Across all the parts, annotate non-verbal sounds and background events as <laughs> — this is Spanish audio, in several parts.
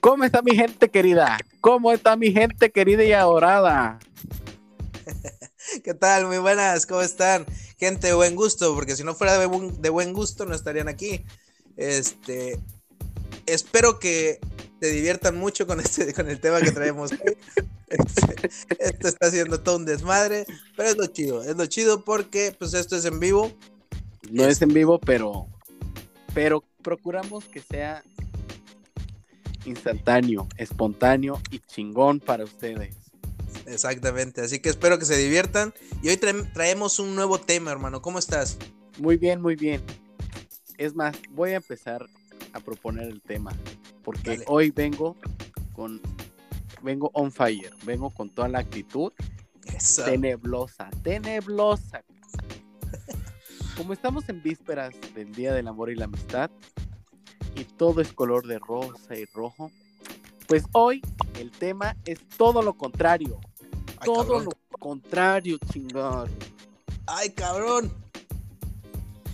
¿Cómo está mi gente querida? ¿Cómo está mi gente querida y adorada? <laughs> ¿Qué tal? Muy buenas, ¿cómo están? Gente de buen gusto, porque si no fuera de buen, de buen gusto no estarían aquí. Este, espero que te diviertan mucho con este, con el tema que traemos. <laughs> <laughs> Este, esto está haciendo todo un desmadre, pero es lo chido, es lo chido porque pues esto es en vivo. No es en vivo, pero, pero procuramos que sea instantáneo, espontáneo y chingón para ustedes. Exactamente, así que espero que se diviertan. Y hoy traemos un nuevo tema, hermano. ¿Cómo estás? Muy bien, muy bien. Es más, voy a empezar a proponer el tema, porque hoy vengo con, vengo on fire, vengo con toda la actitud teneblosa, teneblosa. Como estamos en vísperas del Día del Amor y la Amistad, y todo es color de rosa y rojo, pues hoy el tema es todo lo contrario. todo lo contrario, chingar. Ay, cabrón.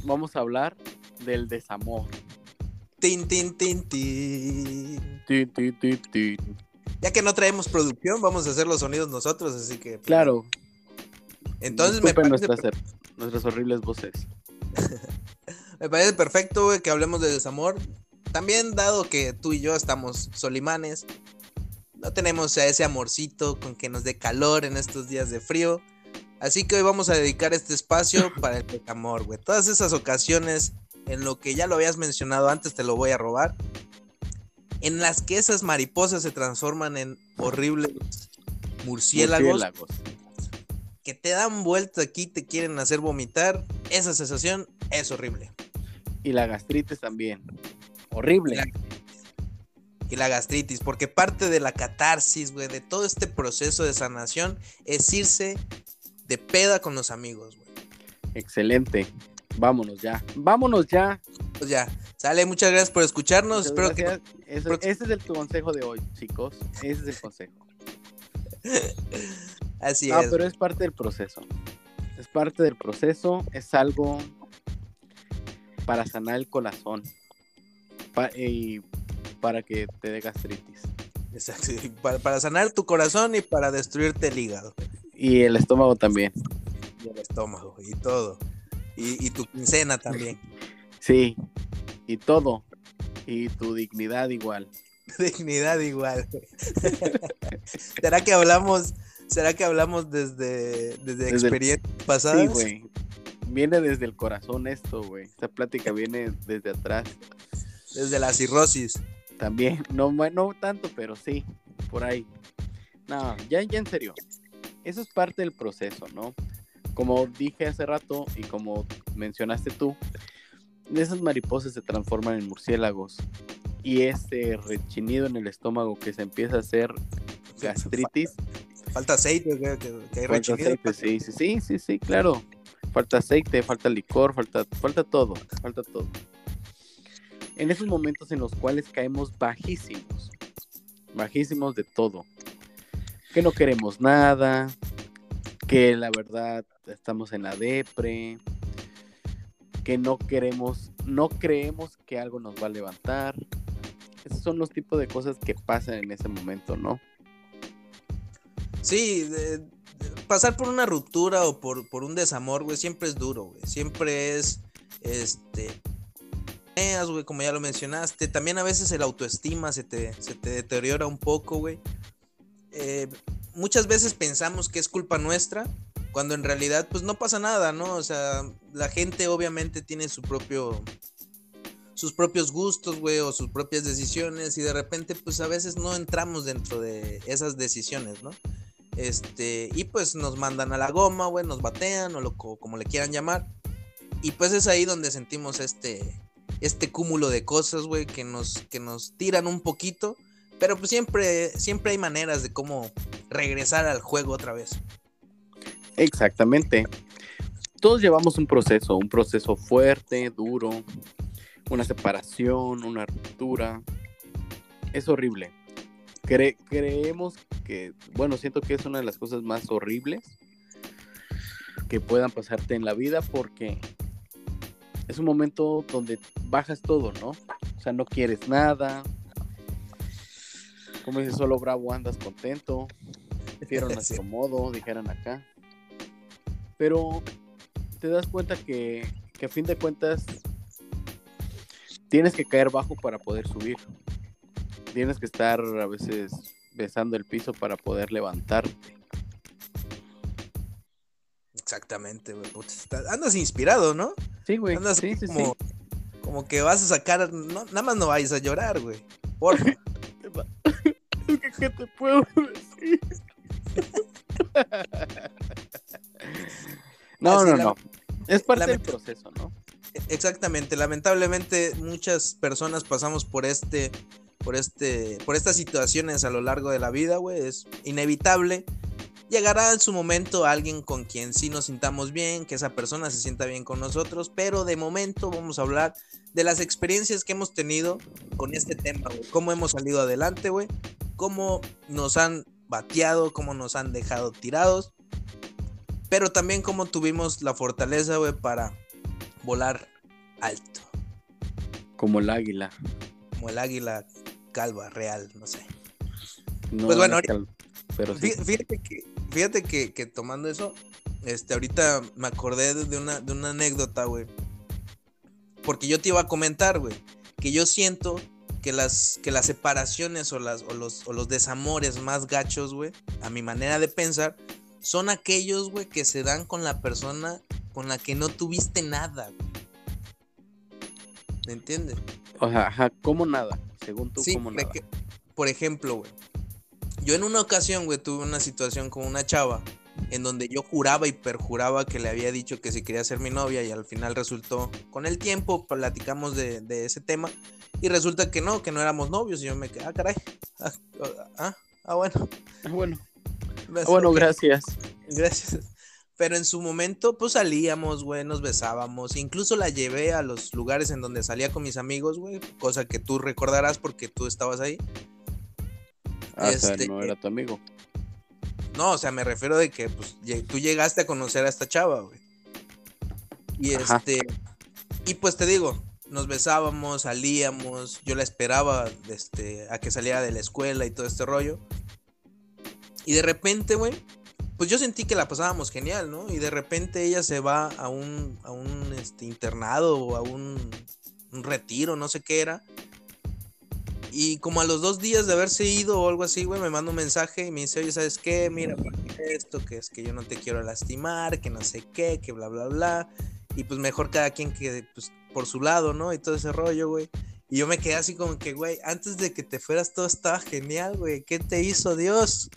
Vamos a hablar del desamor. Tin, tin, tin, tin. Tin, tin, tin, tin. Ya que no traemos producción, vamos a hacer los sonidos nosotros, así que. Pues, claro. Entonces me parece. Nuestras, nuestras horribles voces. <laughs> me parece perfecto, que hablemos de desamor. También dado que tú y yo estamos solimanes, no tenemos a ese amorcito con que nos dé calor en estos días de frío. Así que hoy vamos a dedicar este espacio <laughs> para el amor, güey. Todas esas ocasiones en lo que ya lo habías mencionado antes, te lo voy a robar. En las que esas mariposas se transforman en horribles murciélagos, que te dan vuelta aquí, te quieren hacer vomitar. Esa sensación es horrible. Y la gastritis también. Horrible. Y la, gastritis, porque parte de la catarsis, güey, de todo este proceso de sanación es irse de peda con los amigos, güey. Excelente. Vámonos ya. Vámonos ya. Pues ya. Sale, muchas gracias por escucharnos. Espero que. ese es el consejo de hoy, chicos. Ese es el consejo. <laughs> Así ah, es. pero es parte del proceso. Es parte del proceso. Es algo para sanar el corazón y para que te dé gastritis. Exacto, para, sanar tu corazón y para destruirte el hígado. Y el estómago también. Y el estómago, y todo. Y, tu quincena también. Sí, y todo. Y tu dignidad igual. <laughs> dignidad igual. <laughs> ¿Será que hablamos, será que hablamos desde, desde, experiencias pasadas? Sí, güey. Viene desde el corazón esto, güey. Esta plática viene desde atrás. Desde la cirrosis. También, no, no tanto, pero sí, por ahí. No, ya, ya en serio. Eso es parte del proceso, ¿no? Como dije hace rato y como mencionaste tú, esas mariposas se transforman en murciélagos y ese rechinido en el estómago que se empieza a hacer gastritis. Falta aceite, que, hay falta aceite, sí, sí, sí, sí, sí, claro. Falta aceite, falta licor, falta, falta todo, falta todo en esos momentos en los cuales caemos bajísimos, bajísimos de todo, que no queremos nada, que la verdad estamos en la depre, que no queremos, no creemos que algo nos va a levantar. Esos son los tipos de cosas que pasan en ese momento, ¿no? Sí, pasar por una ruptura o por, por un desamor, güey, siempre es duro, güey. Siempre es, este, como ya lo mencionaste. También a veces el autoestima se te, se te deteriora un poco, güey. Eh, muchas veces pensamos que es culpa nuestra, cuando en realidad, pues no pasa nada, ¿no? O sea, la gente obviamente tiene su propio. sus propios gustos, güey, o sus propias decisiones, y de repente, pues a veces no entramos dentro de esas decisiones, ¿no? Este, y pues nos mandan a la goma, güey, nos batean, o lo, como le quieran llamar. Y pues es ahí donde sentimos este, este cúmulo de cosas, güey, que nos, que nos tiran un poquito. Pero pues siempre, siempre hay maneras de cómo regresar al juego otra vez. Exactamente. Todos llevamos un proceso, un proceso fuerte, duro, una separación, una ruptura. Es horrible. creemos que, bueno, siento que es una de las cosas más horribles que puedan pasarte en la vida porque es un momento donde bajas todo, ¿no? O sea, no quieres nada. Como dices, solo bravo andas contento. Prefiero nuestro <laughs> modo, dijeran acá. Pero te das cuenta que, que a fin de cuentas tienes que caer bajo para poder subir. Tienes que estar a veces besando el piso para poder levantarte. Exactamente, güey. Andas inspirado, ¿no? Sí, güey. Andas sí, como, como que vas a sacar. nada más no vayas a llorar, güey. Porfa. <laughs> ¿Qué te puedo decir? <laughs> no, no, no. Es parte del proceso, ¿no? Exactamente. Lamentablemente, muchas personas pasamos por este. Por este. Por estas situaciones a lo largo de la vida, güey. Es inevitable Llegará en su momento alguien con quien sí nos sintamos bien, que esa persona se sienta bien con nosotros, pero de momento vamos a hablar de las experiencias que hemos tenido con este tema, güey. Cómo hemos salido adelante, güey. Cómo nos han bateado, cómo nos han dejado tirados. Pero también cómo tuvimos la fortaleza, güey, para volar alto. Como el águila. Como el águila calva, real, no sé. pues bueno, pero fíjate que fíjate que, tomando eso, este, ahorita me acordé de una, de una anécdota, güey. Porque yo te iba a comentar, güey, que yo siento que las, que las separaciones o, las, o, los, o los desamores más gachos, güey, a mi manera de pensar, son aquellos, güey, que se dan con la persona con la que no tuviste nada, güey. ¿Me entiendes? O sea, ajá, ¿cómo nada? Según tú, ¿cómo nada? por ejemplo, güey, yo en una ocasión, güey, tuve una situación con una chava en donde yo juraba y perjuraba que le había dicho que si quería ser mi novia y al final resultó, con el tiempo platicamos de, ese tema y resulta que no, que no éramos novios y yo me quedé, ah, caray, ah, ah, ah bueno. Ah, bueno. Bueno, gracias. Gracias. Pero en su momento, pues salíamos, güey, nos besábamos. Incluso la llevé a los lugares en donde salía con mis amigos, güey. Cosa que tú recordarás porque tú estabas ahí. Ah, este, no era tu amigo. No, o sea, me refiero de que pues, tú llegaste a conocer a esta chava, güey. Y este. Y pues te digo, nos besábamos, salíamos, yo la esperaba este, a que saliera de la escuela y todo este rollo. Y de repente, güey, pues yo sentí que la pasábamos genial, ¿no? Y de repente ella se va a un, a un este, internado o a un, un retiro, no sé qué era. Y como a los dos días de haberse ido o algo así, güey, me manda un mensaje y me dice, oye, ¿sabes qué? Mira, esto, que es que yo no te quiero lastimar, que no sé qué, que bla, bla, bla. Y pues mejor cada quien que, pues, por su lado, ¿no? Y todo ese rollo, güey. Y yo me quedé así como que, güey, antes de que te fueras todo estaba genial, güey. ¿Qué te hizo Dios?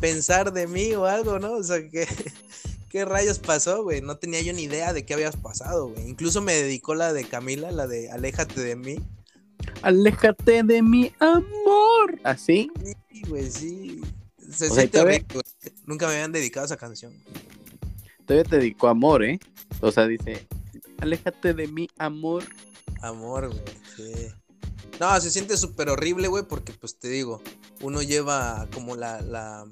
Pensar de mí o algo, ¿no? O sea, ¿qué, <laughs> qué rayos pasó, güey? No tenía yo ni idea de qué habías pasado, güey. Incluso me dedicó la de Camila, la de Aléjate de mí. Aléjate de mi amor. ¿Así? Sí, güey, sí. Se siente Nunca me habían dedicado a esa canción. Todavía te dedicó amor, ¿eh? O sea, dice, aléjate de mi amor. Amor, güey, sí. No, se siente súper horrible, güey, porque pues te digo, uno lleva como la, la,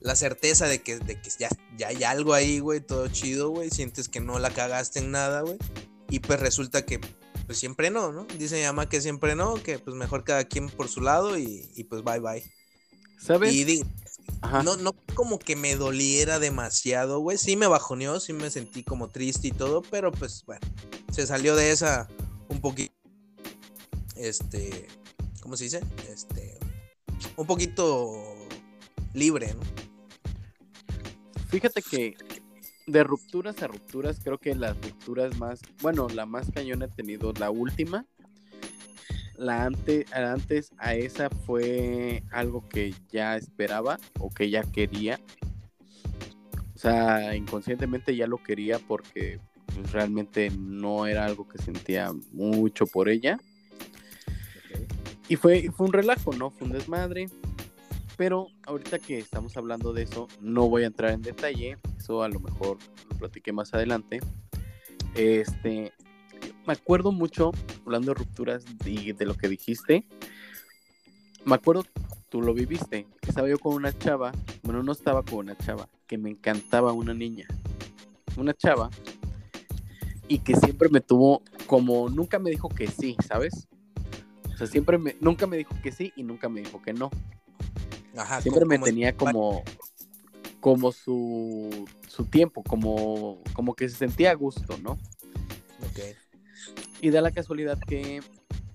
la certeza de que, de que ya, ya hay algo ahí, güey, todo chido, güey. Sientes que no la cagaste en nada, güey. Y pues resulta que pues siempre no, ¿no? Dice mi mamá que siempre no, que pues mejor cada quien por su lado y, pues bye bye. ¿Sabes? Y no, no como que me doliera demasiado, güey. Sí me bajoneó, sí me sentí como triste y todo, pero pues bueno, se salió de esa un poquito, este, ¿cómo se dice? Este, un poquito libre, ¿no? Fíjate que de rupturas a rupturas, creo que las rupturas más, bueno, la más cañón he tenido la última. La antes, antes a esa fue algo que ya esperaba o que ya quería. O sea, inconscientemente ya lo quería porque pues, realmente no era algo que sentía mucho por ella. Y fue, fue un relajo, ¿no? Fue un desmadre. Pero ahorita que estamos hablando de eso, no voy a entrar en detalle eso a lo mejor lo platiqué más adelante. Este, me acuerdo mucho, hablando de rupturas y de lo que dijiste, me acuerdo tú lo viviste. Estaba yo con una chava, bueno, no estaba con una chava, que me encantaba una niña. Una chava. Y que siempre me tuvo, como nunca me dijo que sí, ¿sabes? O sea, siempre me, nunca me dijo que sí y nunca me dijo que no. Ajá, siempre me tenía como, como su, su tiempo, como, como que se sentía a gusto, ¿no? Ok. Y da la casualidad que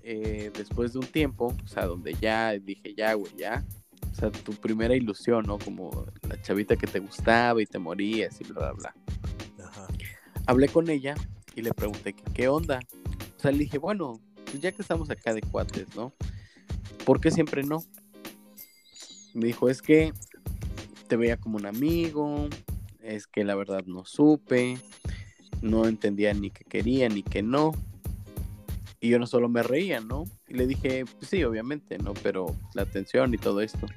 eh, después de un tiempo, o sea, donde ya dije, ya, güey, ya, o sea, tu primera ilusión, ¿no? Como la chavita que te gustaba y te morías y bla, bla, bla. Ajá. Hablé con ella y le pregunté qué onda. O sea, le dije, bueno, pues ya que estamos acá de cuates, ¿no? ¿Por qué siempre no? Me dijo, es que te veía como un amigo, es que la verdad no supe, no entendía ni qué quería ni qué no. Y yo no solo me reía, ¿no? Y le dije, pues sí, obviamente, ¿no? Pero la atención y todo esto.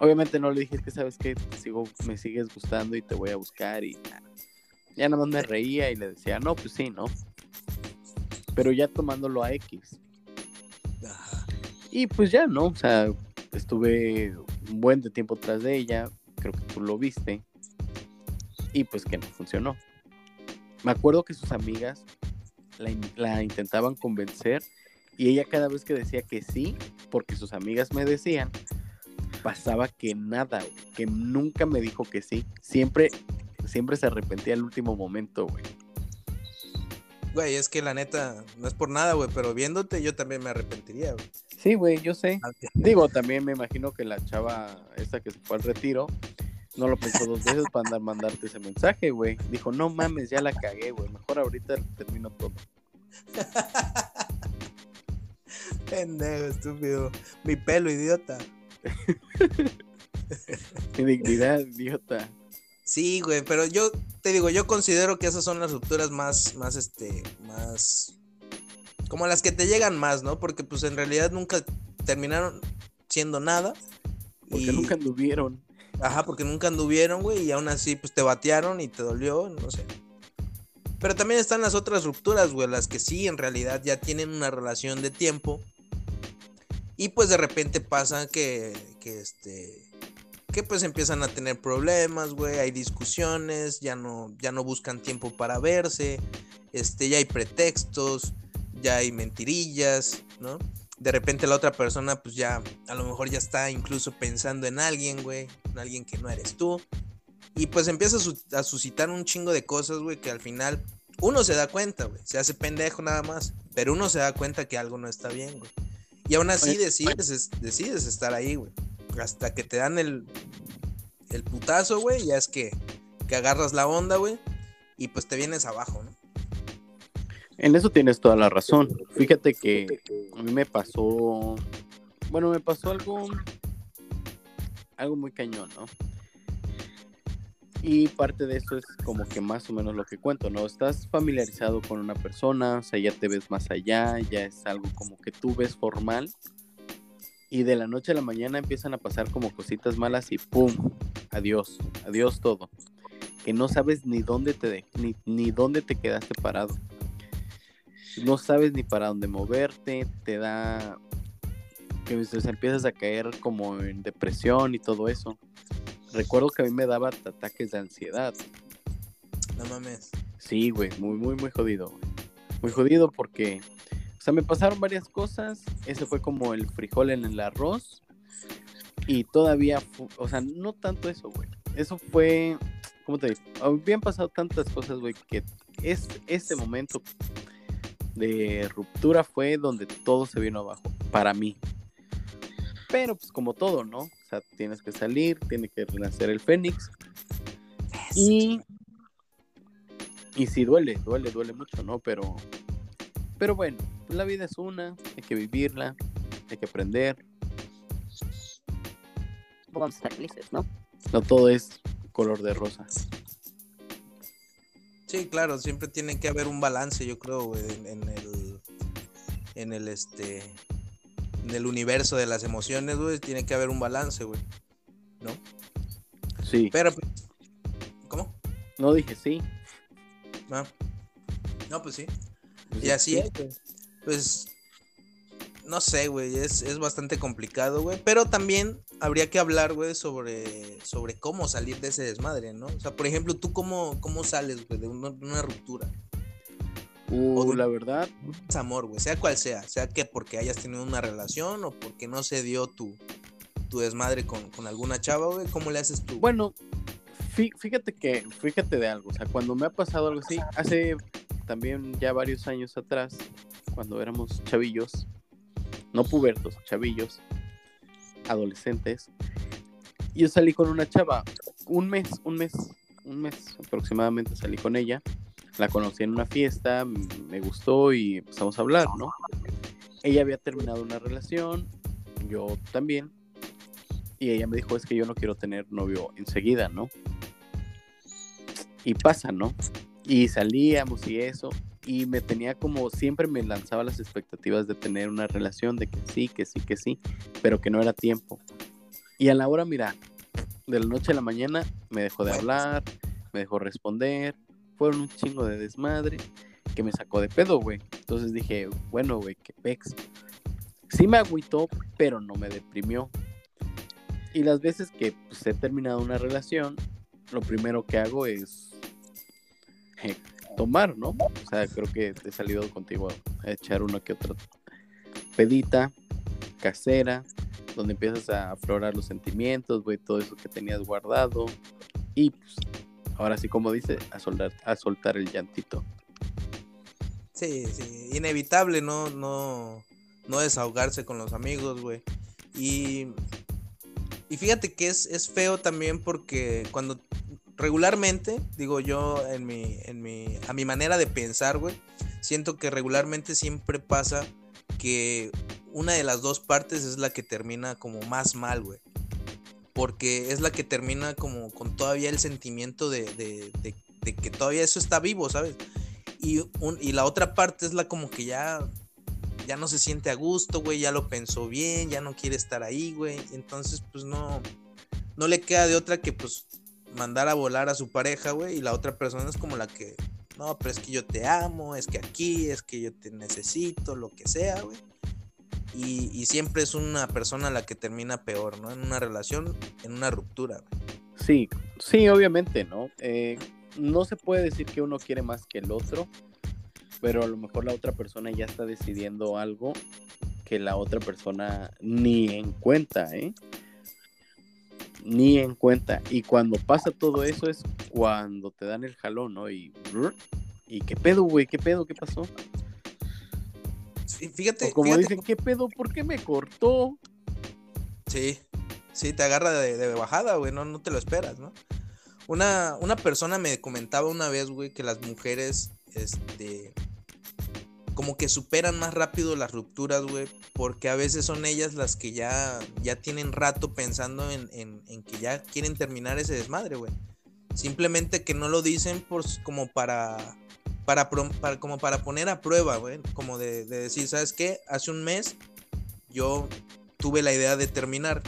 Obviamente no le dije, que sabes que sigo, me sigues gustando y te voy a buscar y ya nada más me reía y le decía, no, pues sí, ¿no? Pero ya tomándolo a X. Y pues ya, ¿no? O sea, estuve un buen de tiempo tras de ella, creo que tú lo viste, y pues que no funcionó. Me acuerdo que sus amigas la, intentaban convencer y ella cada vez que decía que sí, porque sus amigas me decían, pasaba que nada, que nunca me dijo que sí. Siempre, siempre se arrepentía al último momento, güey. Güey, es que la neta, no es por nada, güey, pero viéndote yo también me arrepentiría, güey. Sí, güey, yo sé. Digo, también me imagino que la chava esa que se fue al retiro, no lo pensó dos veces para andar mandarte ese mensaje, güey. Dijo, no mames, ya la cagué, güey. Mejor ahorita termino todo. <laughs> Pendejo, estúpido. Mi pelo, idiota. <laughs> Mi dignidad, idiota. Sí, güey, pero yo te digo, yo considero que esas son las rupturas más, más, este, más, como las que te llegan más, ¿no? Porque pues en realidad nunca terminaron siendo nada. Porque nunca anduvieron. Ajá, porque nunca anduvieron, güey, y aún así, pues te batearon y te dolió, no sé. Pero también están las otras rupturas, güey, las que sí, en realidad ya tienen una relación de tiempo. Y pues de repente pasa que, que este, que pues empiezan a tener problemas, güey, hay discusiones, ya no, ya no buscan tiempo para verse, este, ya hay pretextos, ya hay mentirillas, ¿no? de repente la otra persona pues ya a lo mejor ya está incluso pensando en alguien, güey, en alguien que no eres tú. Y pues empieza a, suscitar un chingo de cosas, güey, que al final uno se da cuenta, güey, se hace pendejo nada más, pero uno se da cuenta que algo no está bien, güey. Y aún así decides, decides estar ahí, güey. Hasta que te dan el, el putazo, güey, ya es que, que agarras la onda, güey, y pues te vienes abajo, ¿no? En eso tienes toda la razón. Fíjate que a mí me pasó, bueno, me pasó algo, algo muy cañón, ¿no? Y parte de eso es como que más o menos lo que cuento, ¿no? Estás familiarizado con una persona, o sea, ya te ves más allá, ya es algo como que tú ves formal. Y de la noche a la mañana empiezan a pasar como cositas malas y ¡pum! Adiós, adiós todo. Que no sabes ni dónde te, ni, ni dónde te quedaste parado no sabes ni para dónde moverte, te da que empiezas a caer como en depresión y todo eso. Recuerdo que a mí me daba ataques de ansiedad. No mames. Sí, güey, muy, muy, muy jodido. Muy jodido porque, sea, me pasaron varias cosas. Ese fue como el frijol en el arroz. Y todavía, o sea, no tanto eso, güey. Eso fue, ¿cómo te digo? Habían pasado tantas cosas, güey, que es ese momento de ruptura fue donde todo se vino abajo, para mí. Pero pues como todo, ¿no? O sea, tienes que salir, tiene que renacer el Fénix. Y, y sí duele, duele, duele mucho, ¿no? Pero, pero bueno, la vida es una, hay que vivirla, hay que aprender. Vamos a estar felices, ¿no? No todo es color de rosas. Sí, claro, siempre tiene que haber un balance, yo creo, güey, en, el en el este en el universo de las emociones, güey, tiene que haber un balance, güey. ¿No? Sí. Pero ¿Cómo? No dije sí. No. No, pues sí. Pues y así es, Pues no sé, güey, es, es bastante complicado, güey, pero también habría que hablar, güey, sobre, sobre cómo salir de ese desmadre, ¿no? O sea, por ejemplo, ¿tú cómo, cómo sales, güey, de una, ruptura? Uh, O de- la verdad, amor, güey, sea cual sea, sea que porque hayas tenido una relación o porque no se dio tu, tu desmadre con, con alguna chava, güey, ¿cómo le haces tú? bueno, fí- fíjate que, fíjate de algo, o sea, cuando me ha pasado algo así, hace también ya varios años atrás, cuando éramos chavillos, no pubertos, chavillos, adolescentes, yo salí con una chava, un mes, un mes, un mes aproximadamente salí con ella, la conocí en una fiesta, me gustó y empezamos a hablar, ¿no? Ella había terminado una relación, yo también, y ella me dijo, es que yo no quiero tener novio enseguida, ¿no? Y pasa, ¿no? Y salíamos y eso, y me tenía como, siempre me lanzaba las expectativas de tener una relación, de que sí, que sí, que sí, pero que no era tiempo. Y a la hora, mira, de la noche a la mañana me dejó de hablar, me dejó responder, fueron un chingo de desmadre que me sacó de pedo, güey. Entonces dije, bueno, güey, qué pex. Sí me agüitó, pero no me deprimió. Y las veces que pues, he terminado una relación, lo primero que hago es eh, tomar, ¿no? O sea, creo que he salido contigo a echar una que otra pedita casera, donde empiezas a aflorar los sentimientos, güey, todo eso que tenías guardado. Y pues, ahora sí, como dice, a soltar, a soltar el llantito. Sí, sí, inevitable, ¿no? No, no desahogarse con los amigos, güey. Y, y fíjate que es, es feo también porque cuando regularmente, digo yo, en mi, en mi, a mi manera de pensar, güey, siento que regularmente siempre pasa que una de las dos partes es la que termina como más mal, güey. Porque es la que termina como con todavía el sentimiento de, de, de, que todavía eso está vivo, ¿sabes? Y, un, y la otra parte es la como que ya, ya no se siente a gusto, güey, ya lo pensó bien, ya no quiere estar ahí, güey. Entonces, pues no, no le queda de otra que pues mandar a volar a su pareja, güey. Y la otra persona es como la que, no, pero es que yo te amo, es que aquí, es que yo te necesito, lo que sea, güey. Y, siempre es una persona la que termina peor, ¿no? En una relación, en una ruptura, güey. Sí, sí, obviamente, ¿no? Eh, no se puede decir que uno quiere más que el otro, pero a lo mejor la otra persona ya está decidiendo algo que la otra persona ni en cuenta, ¿eh? Ni en cuenta. Y cuando pasa todo eso es cuando te dan el jalón, ¿no? Y, ¿y qué pedo, güey? ¿Qué pedo? ¿Qué pasó? Sí, fíjate. O como fíjate, dicen, ¿qué pedo? ¿Por qué me cortó? Sí, sí, te agarra de, de bajada, güey, no, no te lo esperas, ¿no? Una, una persona me comentaba una vez, güey, que las mujeres, este, como que superan más rápido las rupturas, güey, porque a veces son ellas las que ya, ya tienen rato pensando en, en, en que ya quieren terminar ese desmadre, güey. Simplemente que no lo dicen por, como para, para, para- como para poner a prueba, güey, como de, de decir, ¿sabes qué? Hace un mes yo tuve la idea de terminar,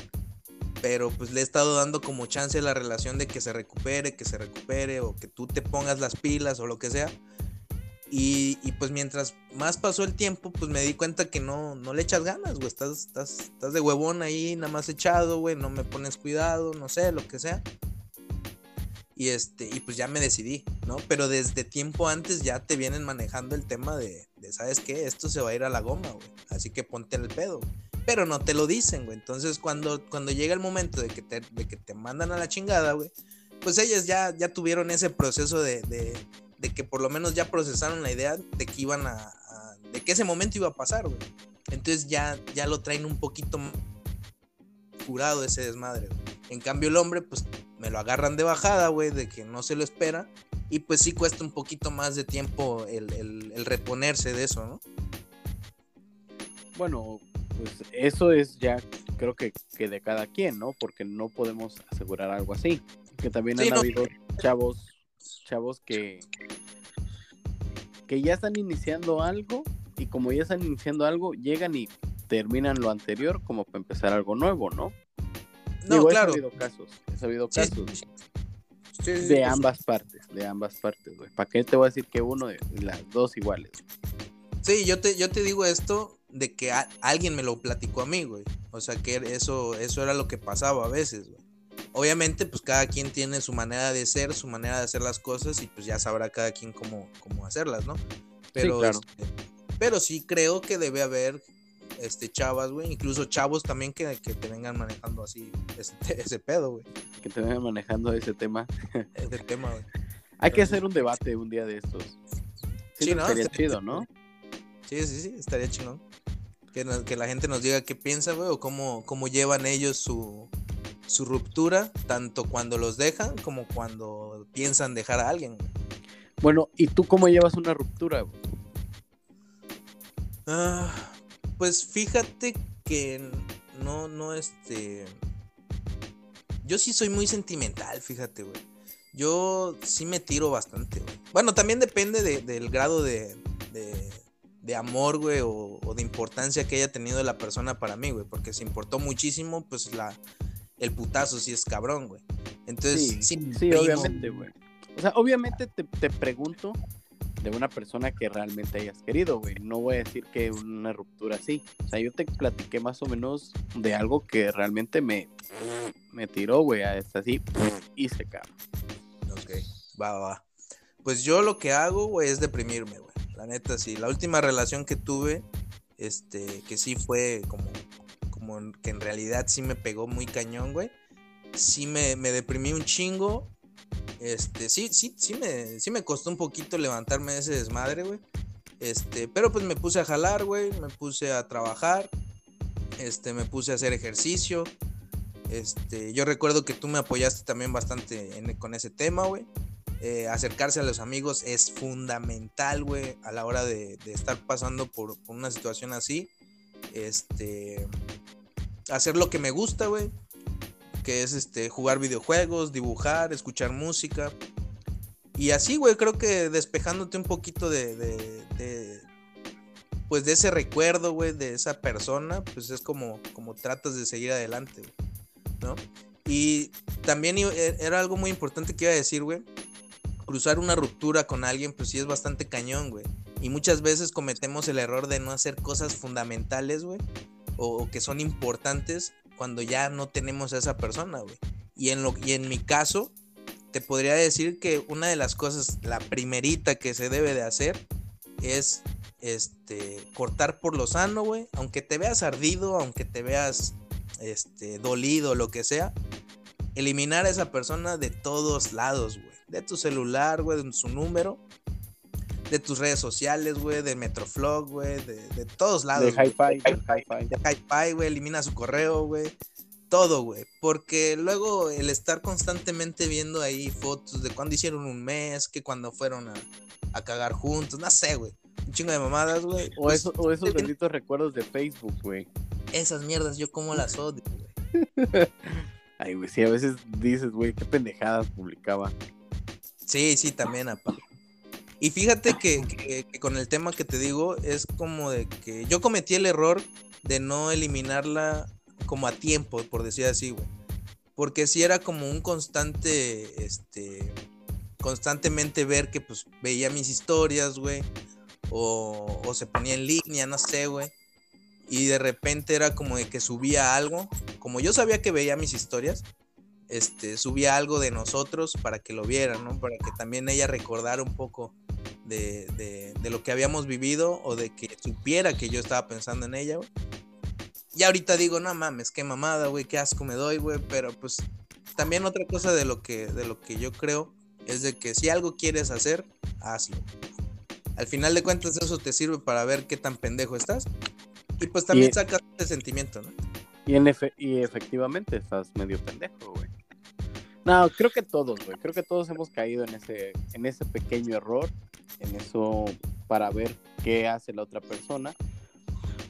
pero pues le he estado dando como chance a la relación de que se recupere, que se recupere, o que tú te pongas las pilas o lo que sea. Y, y, pues mientras más pasó el tiempo, pues me di cuenta que no, no le echas ganas, güey. Estás, estás, estás de huevón ahí, nada más echado, güey. No me pones cuidado, no sé, lo que sea. Y este, y pues ya me decidí, ¿no? Pero desde tiempo antes ya te vienen manejando el tema de, de ¿sabes qué? Esto se va a ir a la goma, güey. Así que ponte el pedo, pero no te lo dicen, güey. Entonces, cuando, cuando llega el momento de que, te, de que te mandan a la chingada, güey, pues ellas ya, ya tuvieron ese proceso de, de, que por lo menos ya procesaron la idea de que iban a, a de que ese momento iba a pasar, güey. Entonces ya, ya lo traen un poquito más curado ese desmadre, güey. En cambio, el hombre, pues me lo agarran de bajada, güey, de que no se lo espera. Y pues sí cuesta un poquito más de tiempo el, el, el reponerse de eso, ¿no? Bueno, pues eso es ya creo que, que, de cada quien, ¿no? Porque no podemos asegurar algo así. Que también sí, han no. habido chavos, chavos que, que ya están iniciando algo y como ya están iniciando algo, llegan y terminan lo anterior como para empezar algo nuevo, ¿no? No, Digo, claro. He sabido casos, he sabido casos sí, sí, de ambas partes, de ambas partes, güey. ¿Para qué te voy a decir que uno de las dos iguales? Sí, yo te, yo te digo esto de que a- alguien me lo platicó a mí, güey. O sea, que eso, eso era lo que pasaba a veces, güey. Obviamente, pues cada quien tiene su manera de ser, su manera de hacer las cosas y pues ya sabrá cada quien cómo, cómo hacerlas, ¿no? Pero, claro. este, pero sí creo que debe haber este chavas, güey, incluso chavos también que, que te vengan manejando así ese, <laughs> ese pedo, güey. Que te vengan manejando ese tema. Ese tema, güey. <laughs> Hay que hacer un debate un día de estos. Sí, Sí, ¿no? estaría Estaría chido, ¿no? Sí, sí, sí, estaría chingón. Que, nos- que la gente nos diga qué piensa, güey, o cómo, cómo llevan ellos su, su ruptura, tanto cuando los dejan como cuando piensan dejar a alguien. Bueno, ¿y tú cómo llevas una ruptura? Ah, pues fíjate que no, no, este... Yo sí soy muy sentimental, fíjate, güey. Yo sí me tiro bastante, güey. Bueno, también depende de- del grado de, de, de amor, güey, o, o de importancia que haya tenido la persona para mí, güey. Porque si importó muchísimo, pues la, el putazo sí es cabrón, güey. Entonces, Sí, sí, obviamente, güey. O sea, obviamente te, te pregunto de una persona que realmente hayas querido, güey. No voy a decir que una ruptura así. O sea, yo te platiqué más o menos de algo que realmente me, me tiró, güey, a esta así y se cabrón. Ok, va, va, va. Pues yo lo que hago, güey, es deprimirme, güey. La neta, sí. La última relación que tuve, este, que sí fue como, que en realidad sí me pegó muy cañón, güey. Sí me, me deprimí un chingo. Este, sí, sí, sí me, sí me costó un poquito levantarme de ese desmadre, güey. Este, pero pues me puse a jalar, güey. Me puse a trabajar. Este, me puse a hacer ejercicio. Este, yo recuerdo que tú me apoyaste también bastante con ese tema, güey. Eh, acercarse a los amigos es fundamental, güey, a la hora de, de estar pasando por, por una situación así. Este, hacer lo que me gusta, güey, que es este, jugar videojuegos, dibujar, escuchar música. Y así, güey, creo que despejándote un poquito de, de- de, pues de ese recuerdo, güey, de esa persona, pues es como, como tratas de seguir adelante, güey. ¿no? Y también e- era algo muy importante que iba a decir, güey. Cruzar una ruptura con alguien, pues sí es bastante cañón, güey. Y muchas veces cometemos el error de no hacer cosas fundamentales, güey. O, que son importantes cuando ya no tenemos a esa persona, güey. Y en, lo, y en mi caso, te podría decir que una de las cosas, la primerita que se debe de hacer es este cortar por lo sano, güey. Aunque te veas ardido, aunque te veas este, dolido, lo que sea, eliminar a esa persona de todos lados, güey. De tu celular, güey, de su número, de tus redes sociales, güey, de Metroflog, güey, de, de todos lados. De hi-fi. De hi-fi, güey, elimina su correo, güey. Todo, güey. Porque luego el estar constantemente viendo ahí fotos de cuando hicieron un mes, que cuando fueron a, a cagar juntos, no sé, güey. Un chingo de mamadas, güey. O, Pues, eso, o esos benditos recuerdos de Facebook, güey. Esas mierdas, yo como las odio, güey. <laughs> Ay, güey, sí, a veces dices, güey, qué pendejadas publicaba. Sí, sí, también, apa. Y fíjate que, con el tema que te digo es como de que yo cometí el error de no eliminarla como a tiempo, por decir así, güey. Porque si era como un constante, este, constantemente ver que pues veía mis historias, güey. O, o se ponía en línea, no sé, güey. Y de repente era como de que subía algo. Como yo sabía que veía mis historias, este, subía algo de nosotros para que lo vieran, ¿no? Para que también ella recordara un poco de, de- de lo que habíamos vivido o de que supiera que yo estaba pensando en ella, güey. Y ahorita digo, no mames, qué mamada, güey, qué asco me doy, güey, pero pues también otra cosa de lo que, de lo que yo creo es de que si algo quieres hacer, hazlo. Al final de cuentas eso te sirve para ver qué tan pendejo estás. Y pues también Y- sacas ese sentimiento, ¿no? Y, en efe- y efectivamente estás medio pendejo, güey. No, creo que todos, güey. Creo que todos hemos caído en ese, en ese pequeño error, en eso para ver qué hace la otra persona.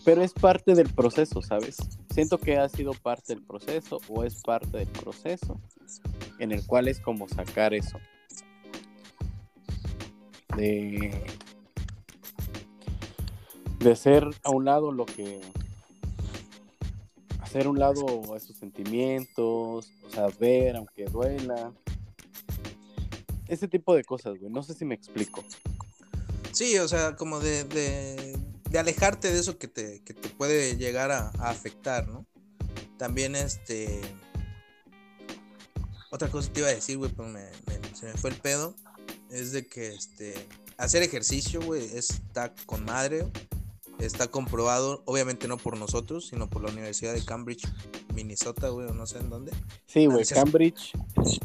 Pero es parte del proceso, ¿sabes? Siento que ha sido parte del proceso o es parte del proceso en el cual es como sacar eso. De, de ser a un lado lo que hacer a un lado esos sentimientos, o sea, ver aunque duela. Ese tipo de cosas, güey. No sé si me explico. Sí, o sea, como de, de, alejarte de eso que te, que te puede llegar a, a afectar, ¿no? También este... Otra cosa te iba a decir, güey, pero me- se me fue el pedo. Es de que este hacer ejercicio, güey, está con madre. Está comprobado, obviamente no por nosotros, sino por la Universidad de Cambridge, Minnesota, güey, o no sé en dónde. Sí, güey. Cambridge.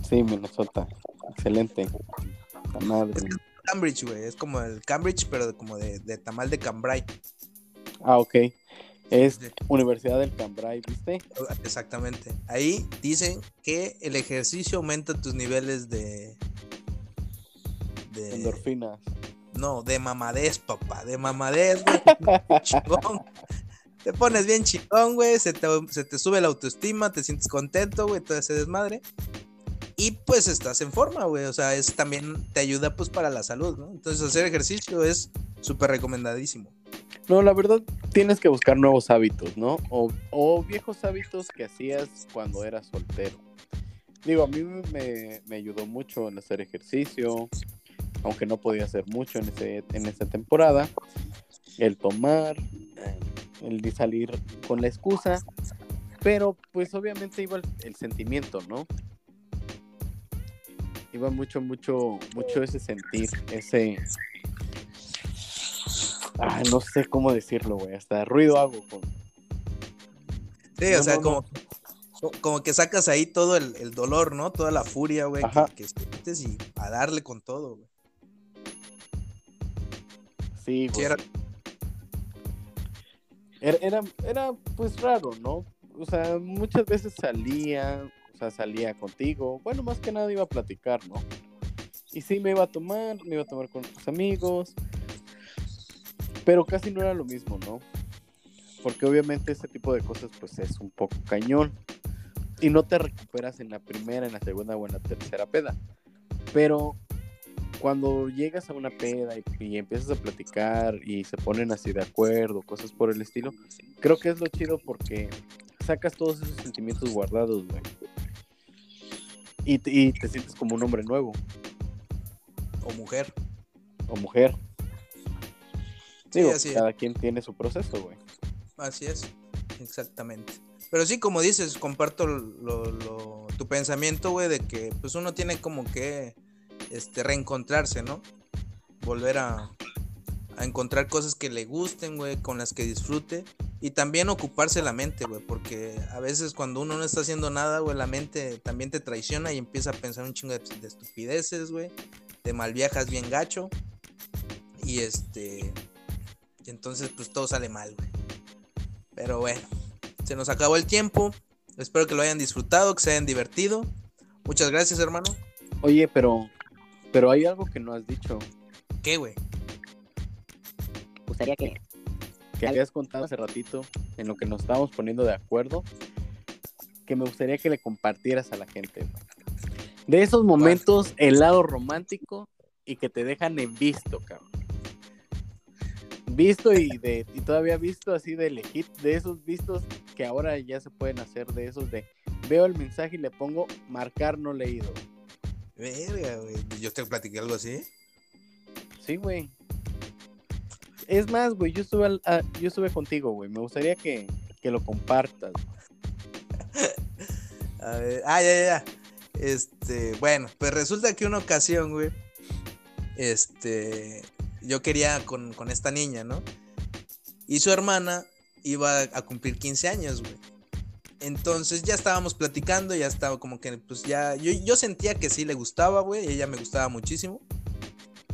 Sí, Minnesota. Excelente. La madre. Cambridge, güey, es como el Cambridge, pero como de, de tamal de Cambrai. Ah, ok. Es Sí. Universidad del Cambrai, ¿viste? Exactamente. Ahí dicen que el ejercicio aumenta tus niveles de. de Endorfinas. No, de mamadez, papá. De mamadez, güey. <laughs> chingón. Te pones bien chingón, güey. Se te, se te sube la autoestima, te sientes contento, güey. Todo ese desmadre. Y pues estás en forma, güey. O sea, es también te ayuda pues para la salud, ¿no? Entonces hacer ejercicio es súper recomendadísimo. No, la verdad, tienes que buscar nuevos hábitos, ¿no? O, o viejos hábitos que hacías cuando eras soltero. Digo, a mí me, me ayudó mucho en hacer ejercicio, aunque no podía hacer mucho en, ese, en esa temporada. El tomar, el de salir con la excusa, pero pues obviamente iba el, el sentimiento, ¿no? Iba mucho, mucho, mucho ese sentir, ese... Ah, no sé cómo decirlo, güey. Hasta ruido hago con... Sí, No, o sea, no, como, co- como que sacas ahí todo el, el dolor, ¿no? Toda la furia, güey, que, que sientes y a darle con todo, güey. Sí, Sí, güey. era- Era, era, era, pues raro, ¿no? O sea, muchas veces salía, o sea, salía contigo. Bueno, más que nada iba a platicar, ¿no? Y sí, me iba a tomar, me iba a tomar con tus amigos. Pero casi no era lo mismo, ¿no? Porque obviamente este tipo de cosas, pues es un poco cañón. Y no te recuperas en la primera, en la segunda o en la tercera peda. Pero cuando llegas a una peda y, y empiezas a platicar y se ponen así de acuerdo, cosas por el estilo, creo que es lo chido porque sacas todos esos sentimientos guardados, güey. Y, te- y te sientes como un hombre nuevo o mujer. o mujer. Sí, Digo, así es. cada quien tiene su proceso, güey. Así es, exactamente. Pero sí, como dices, comparto lo- lo- tu pensamiento, güey, de que pues uno tiene como que este, reencontrarse, ¿no? Volver a, encontrar cosas que le gusten, güey, con las que disfrute. Y también ocuparse la mente, güey, porque a veces cuando uno no está haciendo nada, güey, la mente también te traiciona y empieza a pensar un chingo de, de estupideces, güey. Te malviajas bien gacho. Y este... Y entonces pues todo sale mal, güey. Pero bueno, se nos acabó el tiempo. Espero que lo hayan disfrutado, que se hayan divertido. Muchas gracias, hermano. Oye, pero, pero hay algo que no has dicho, ¿Qué, güey? gustaría que que habías contado hace ratito, en lo que nos estábamos poniendo de acuerdo, que me gustaría que le compartieras a la gente. De esos momentos, el lado romántico y que te dejan en visto, cabrón. Visto y de y todavía visto así de legit, de esos vistos que ahora ya se pueden hacer de esos de veo el mensaje y le pongo marcar no leído. Verga, güey. Yo te platiqué algo así. Sí, güey. Es más, güey, yo estuve al- a- yo estuve contigo, güey. Me gustaría que, que lo compartas. <laughs> A ver, ah, ya, ya, ya. Este, bueno, pues resulta que una ocasión, güey. Este, yo quería con, con esta niña, ¿no? Y su hermana iba a cumplir 15 años, güey. Entonces ya estábamos platicando, ya estaba como que, pues ya, yo, yo sentía que sí le gustaba, güey, ella me gustaba muchísimo.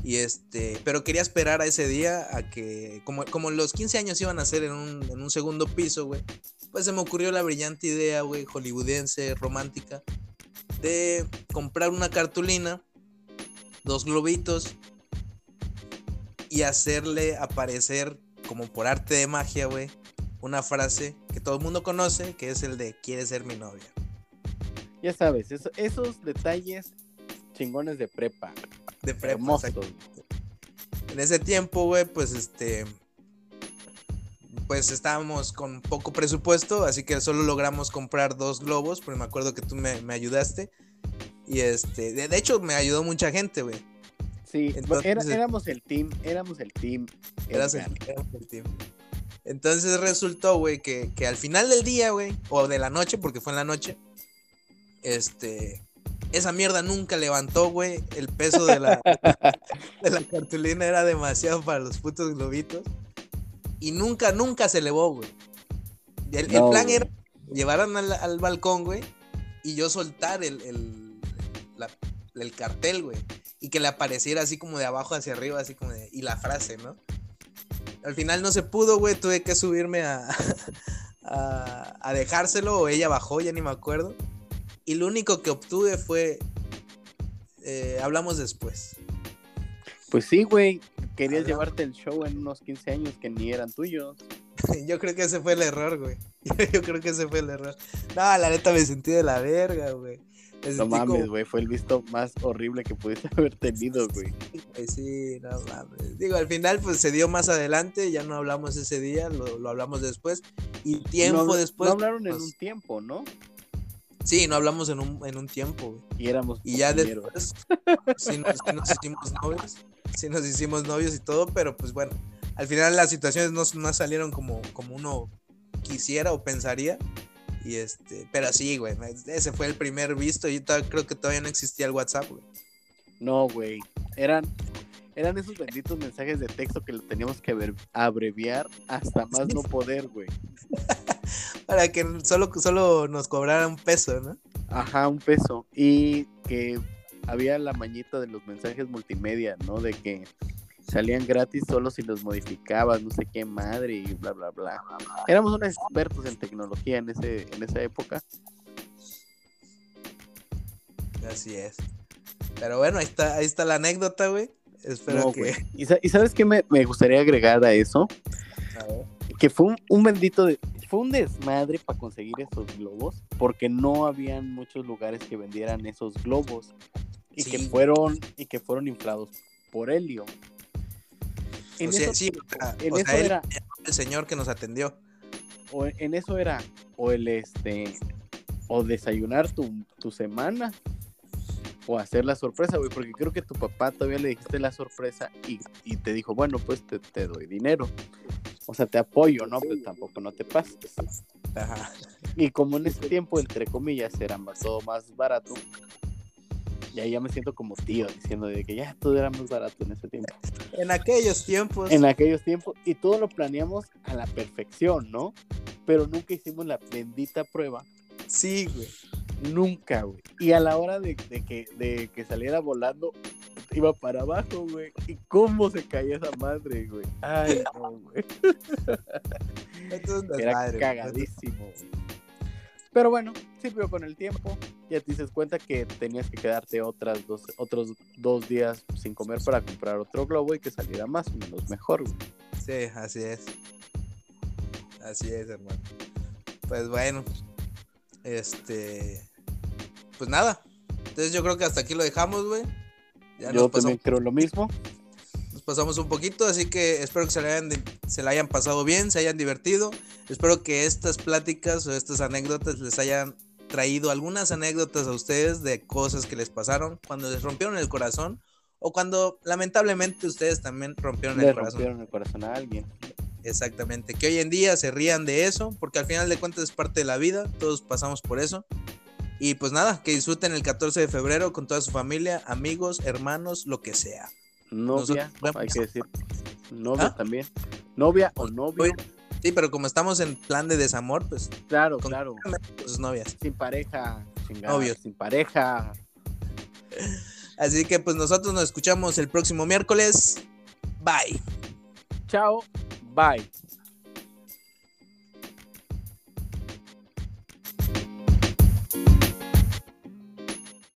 Y este, pero quería esperar a ese día a que, como, como los 15 años iban a ser en un, en un segundo piso, güey, pues se me ocurrió la brillante idea, güey, hollywoodense, romántica, de comprar una cartulina, dos globitos y hacerle aparecer, como por arte de magia, güey, una frase que todo el mundo conoce, que es el de ¿Quieres ser mi novia? Ya sabes, eso- esos detalles chingones de prepa. De prepa, Hermosos. En ese tiempo, güey, pues este. Pues estábamos con poco presupuesto, así que solo logramos comprar dos globos, porque me acuerdo que tú me, me ayudaste. Y este, de, de hecho, me ayudó mucha gente, güey. Sí, Entonces- era- éramos el team, éramos el team. El, éramos el team. Entonces resultó, güey, que, que al final del día, güey, o de la noche, porque fue en la noche, este, esa mierda nunca levantó, güey, el peso de la, <laughs> de la cartulina era demasiado para los putos globitos. Y nunca, nunca se elevó, güey. El, plan era llevaran al, al balcón, güey, y yo soltar el, el, la- el cartel, güey, y que le apareciera así como de abajo hacia arriba, así como de, y la frase, ¿no? Al final no se pudo, güey, tuve que subirme a, <laughs> a, a dejárselo, o ella bajó, ya ni me acuerdo. Y lo único que obtuve fue, eh, hablamos después. Pues sí, güey. Querías Hablamos. llevarte el show en unos 15 años que ni eran tuyos. <laughs> Yo creo que ese fue el error, güey. <laughs> Yo creo que ese fue el error. No, la neta me sentí de la verga, güey. No mames, güey. Fue el visto más horrible que pudiste <laughs> haber tenido, güey. Sí, no mames. Digo, al final, pues se dio más adelante, ya no hablamos ese día, lo, lo hablamos después. Y tiempo no, después. No hablaron en pues, un tiempo, ¿no? Sí, no hablamos en un, en un tiempo, güey. Y éramos Y ya después, sí nos, sí nos hicimos novios. Sí nos hicimos novios y todo, pero pues bueno, al final las situaciones no, no salieron como, como uno quisiera o pensaría. Y este, pero sí, güey, ese fue el primer visto. y todavía- creo que todavía no existía el WhatsApp, güey. No, güey. Eran, eran esos benditos mensajes de texto que lo teníamos que ver- abreviar hasta más no poder, güey. <laughs> Para que solo, solo nos cobrara un peso, ¿no? Ajá, un peso. Y que había la mañita de los mensajes multimedia, ¿no? De que salían gratis solo si los modificabas, no sé qué madre y bla, bla, bla. Éramos unos expertos en tecnología en, ese, en esa época. Así es. Pero bueno, ahí está, ahí está la anécdota, güey. Espero No, que. ¿Y, sa- y sabes qué me, me gustaría agregar a eso? A ver. Que fue un, un bendito, de- fue un desmadre para conseguir esos globos, porque no habían muchos lugares que vendieran esos globos y Sí, que fueron y que fueron inflados por helio. En O sea, eso- sí, o sea, en o eso sea, él- era el señor que nos atendió. o en eso era o el este o desayunar tu, tu semana o hacer la sorpresa, güey, porque creo que tu papá todavía le dijiste la sorpresa y, y te dijo, bueno, pues te, te doy dinero. O sea, te apoyo, ¿no? Pero tampoco no te pases. Ajá. Y como en ese tiempo, entre comillas, era más, todo más barato, y ahí ya me siento como tío, diciendo de que ya todo era más barato en ese tiempo. En aquellos tiempos. En aquellos tiempos, y todo lo planeamos a la perfección, ¿no? Pero nunca hicimos la bendita prueba Sí, güey. Nunca, güey. Y a la hora de, de que, de que saliera volando, iba para abajo, güey. ¿Y cómo se caía esa madre, güey? Ay, no, güey. <laughs> Esto es Era cagadísimo, güey. Pero bueno, sirvió con el tiempo. Ya te dices cuenta que tenías que quedarte otras dos, otros dos días sin comer para comprar otro globo y que saliera más o menos mejor, güey. Sí, así es. Así es, hermano. Pues bueno. Este. Pues nada. Entonces yo creo que hasta aquí lo dejamos, güey. Ya Yo nos también pasamos, creo lo mismo. nos pasamos un poquito, así que espero que se la, hayan, se la hayan pasado bien, se hayan divertido. Espero que estas pláticas o estas anécdotas les hayan traído algunas anécdotas a ustedes de cosas que les pasaron cuando les rompieron el corazón o cuando lamentablemente ustedes también rompieron Le el corazón. rompieron el corazón a alguien. Exactamente, que hoy en día se rían de eso, porque al final de cuentas es parte de la vida, todos pasamos por eso. Y pues nada, que disfruten el 14 de febrero con toda su familia, amigos, hermanos, lo que sea. Novia, Nosotros hay que decir. Novia ¿Ah? también. Novia o novio. Sí, pero como estamos en plan de desamor, pues Claro, con claro. sus novias. Sin pareja, chingada, Novios. Sin pareja. Así que pues nosotros nos escuchamos el próximo miércoles. Bye. Chao. Bye.